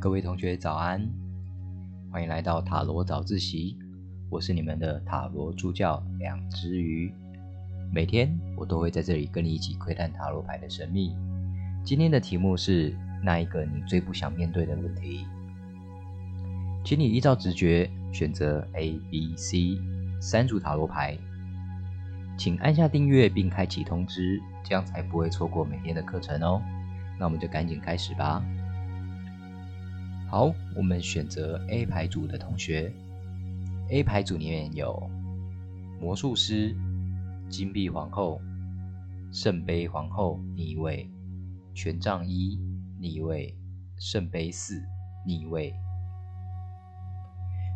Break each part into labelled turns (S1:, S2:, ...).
S1: 各位同学早安，欢迎来到塔罗早自习。我是你们的塔罗助教两只鱼，每天我都会在这里跟你一起窥探塔罗牌的神秘。今天的题目是那一个你最不想面对的问题？请你依照直觉选择 A、B、C 三组塔罗牌，请按下订阅并开启通知，这样才不会错过每天的课程哦。那我们就赶紧开始吧。好，我们选择 A 牌组的同学。A 牌组里面有魔术师、金币皇后、圣杯皇后逆位、权杖一逆位、圣杯四逆位。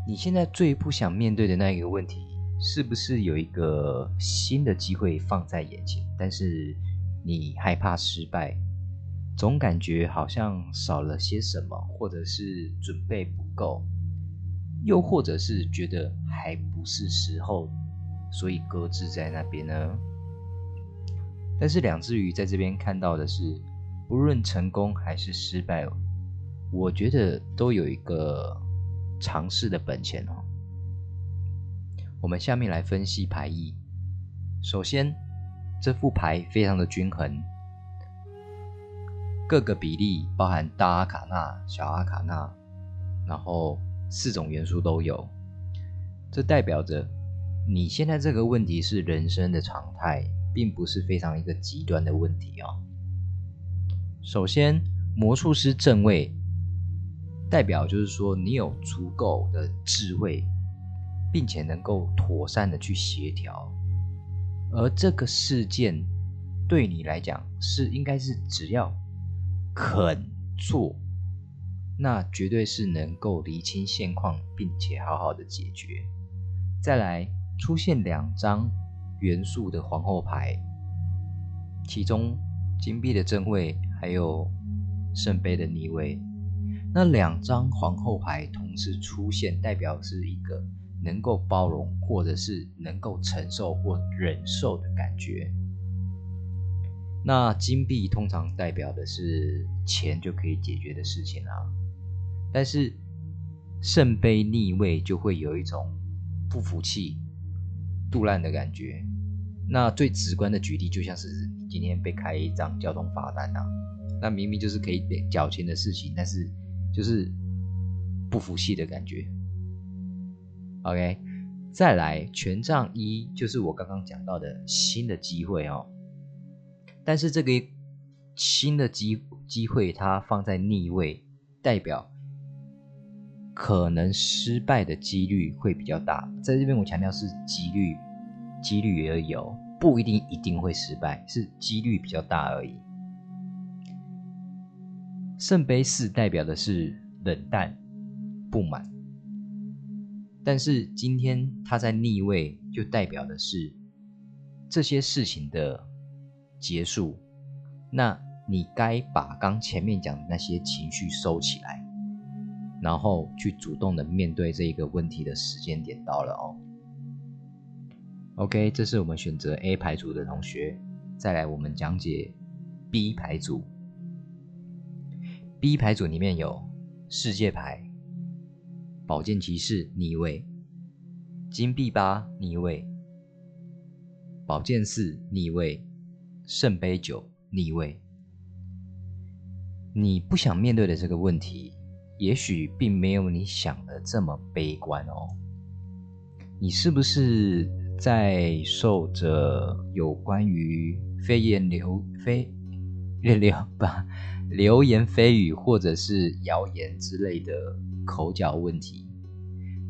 S1: 你现在最不想面对的那一个问题，是不是有一个新的机会放在眼前，但是你害怕失败？总感觉好像少了些什么，或者是准备不够，又或者是觉得还不是时候，所以搁置在那边呢。但是两只鱼在这边看到的是，不论成功还是失败，我觉得都有一个尝试的本钱哦。我们下面来分析牌意。首先，这副牌非常的均衡。各个比例包含大阿卡纳、小阿卡纳，然后四种元素都有。这代表着你现在这个问题是人生的常态，并不是非常一个极端的问题哦。首先，魔术师正位代表就是说你有足够的智慧，并且能够妥善的去协调，而这个事件对你来讲是应该是只要。肯做，那绝对是能够厘清现况，并且好好的解决。再来出现两张元素的皇后牌，其中金币的正位还有圣杯的逆位，那两张皇后牌同时出现，代表是一个能够包容，或者是能够承受或忍受的感觉。那金币通常代表的是钱就可以解决的事情啊，但是圣杯逆位就会有一种不服气、杜烂的感觉。那最直观的举例就像是今天被开一张交通罚单啊，那明明就是可以缴钱的事情，但是就是不服气的感觉。OK，再来权杖一就是我刚刚讲到的新的机会哦。但是这个新的机机会，它放在逆位，代表可能失败的几率会比较大。在这边我强调是几率，几率而已哦，不一定一定会失败，是几率比较大而已。圣杯四代表的是冷淡、不满，但是今天它在逆位，就代表的是这些事情的。结束，那你该把刚前面讲的那些情绪收起来，然后去主动的面对这一个问题的时间点到了哦。OK，这是我们选择 A 牌组的同学，再来我们讲解 B 牌组。B 牌组里面有世界牌、宝剑骑士逆位、金币八逆位、宝剑四逆位。圣杯九逆位，你不想面对的这个问题，也许并没有你想的这么悲观哦。你是不是在受着有关于飞言流飞流流吧 流言蜚语或者是谣言之类的口角问题，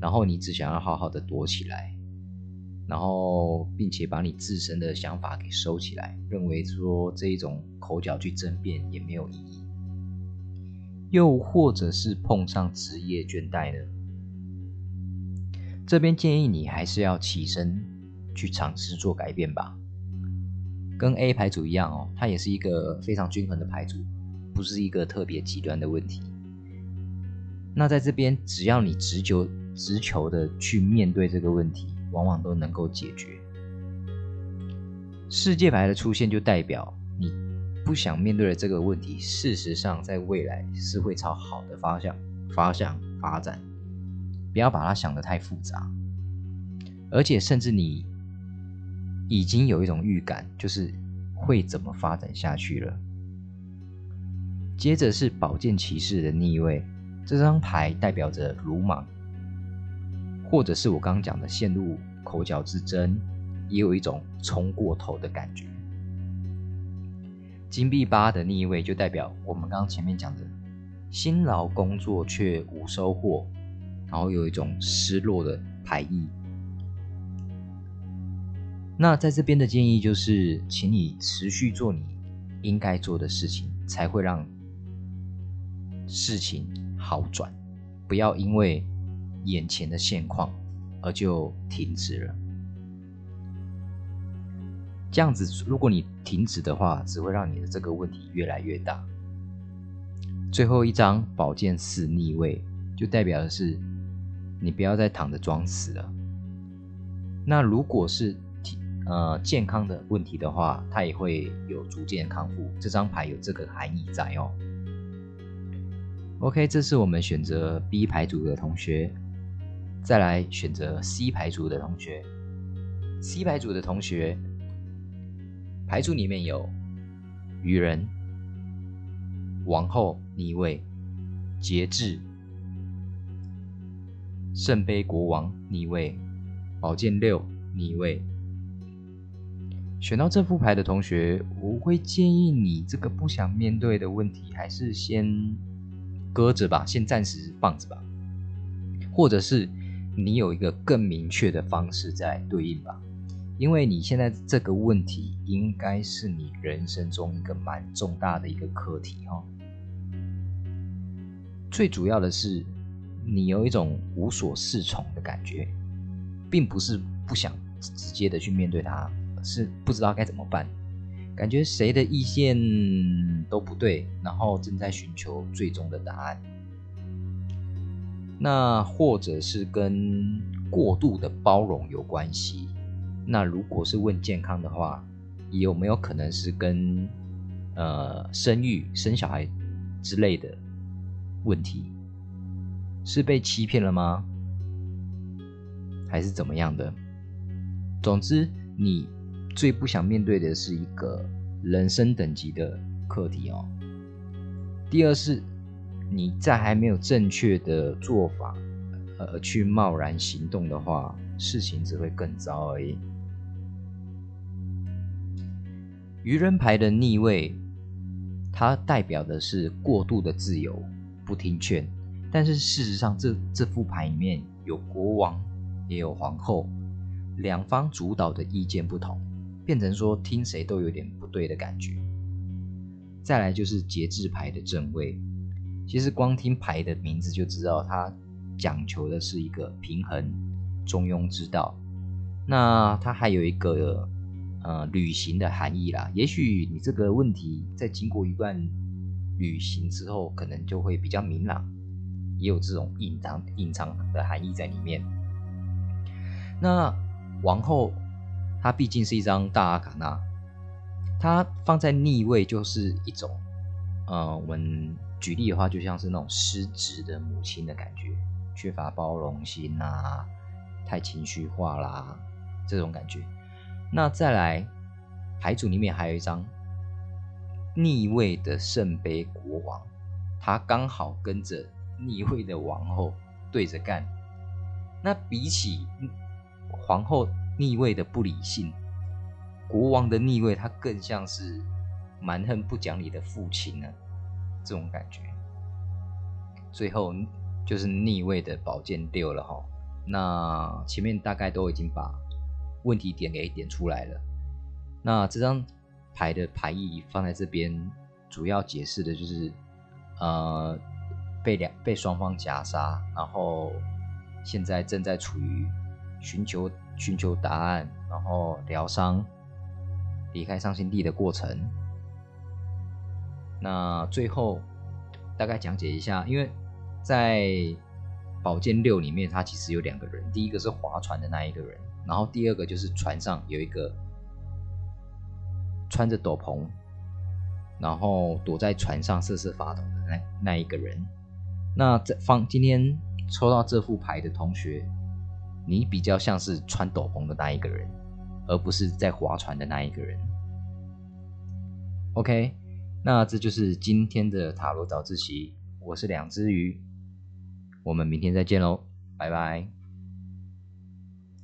S1: 然后你只想要好好的躲起来？然后，并且把你自身的想法给收起来，认为说这一种口角去争辩也没有意义。又或者是碰上职业倦怠呢？这边建议你还是要起身去尝试做改变吧。跟 A 牌组一样哦，它也是一个非常均衡的牌组，不是一个特别极端的问题。那在这边，只要你直求直求的去面对这个问题。往往都能够解决。世界牌的出现就代表你不想面对的这个问题，事实上在未来是会朝好的方向方向发展。不要把它想得太复杂，而且甚至你已经有一种预感，就是会怎么发展下去了。接着是宝剑骑士的逆位，这张牌代表着鲁莽，或者是我刚刚讲的陷入口角之争，也有一种冲过头的感觉。金币八的逆位就代表我们刚刚前面讲的辛劳工作却无收获，然后有一种失落的牌意。那在这边的建议就是，请你持续做你应该做的事情，才会让事情好转。不要因为眼前的现况而就停止了。这样子，如果你停止的话，只会让你的这个问题越来越大。最后一张宝剑四逆位，就代表的是你不要再躺着装死了。那如果是呃健康的问题的话，它也会有逐渐康复。这张牌有这个含义在哦。OK，这是我们选择 B 牌组的同学，再来选择 C 牌组的同学。C 牌组的同学。牌组里面有愚人、王后逆位、节制、圣杯国王逆位、宝剑六逆位。选到这副牌的同学，我会建议你这个不想面对的问题，还是先搁着吧，先暂时放着吧，或者是你有一个更明确的方式在对应吧。因为你现在这个问题，应该是你人生中一个蛮重大的一个课题哈。最主要的是，你有一种无所适从的感觉，并不是不想直接的去面对它，是不知道该怎么办，感觉谁的意见都不对，然后正在寻求最终的答案。那或者是跟过度的包容有关系。那如果是问健康的话，有没有可能是跟呃生育、生小孩之类的问题？是被欺骗了吗？还是怎么样的？总之，你最不想面对的是一个人生等级的课题哦。第二是，你在还没有正确的做法而去贸然行动的话，事情只会更糟而已。愚人牌的逆位，它代表的是过度的自由，不听劝。但是事实上，这这副牌里面有国王，也有皇后，两方主导的意见不同，变成说听谁都有点不对的感觉。再来就是节制牌的正位，其实光听牌的名字就知道，它讲求的是一个平衡、中庸之道。那它还有一个。呃，旅行的含义啦，也许你这个问题在经过一段旅行之后，可能就会比较明朗，也有这种隐藏隐藏的含义在里面。那王后，她毕竟是一张大阿卡纳，它放在逆位就是一种，呃，我们举例的话，就像是那种失职的母亲的感觉，缺乏包容心呐，太情绪化啦，这种感觉。那再来，牌组里面还有一张逆位的圣杯国王，他刚好跟着逆位的王后对着干。那比起皇后逆位的不理性，国王的逆位他更像是蛮横不讲理的父亲呢，这种感觉。最后就是逆位的宝剑六了哈。那前面大概都已经把。问题点给点出来了。那这张牌的牌意放在这边，主要解释的就是，呃，被两被双方夹杀，然后现在正在处于寻求寻求答案，然后疗伤、离开伤心地的过程。那最后大概讲解一下，因为在宝剑六里面，它其实有两个人，第一个是划船的那一个人。然后第二个就是船上有一个穿着斗篷，然后躲在船上瑟瑟发抖的那那一个人。那这方今天抽到这副牌的同学，你比较像是穿斗篷的那一个人，而不是在划船的那一个人。OK，那这就是今天的塔罗早自习。我是两只鱼，我们明天再见喽，拜拜。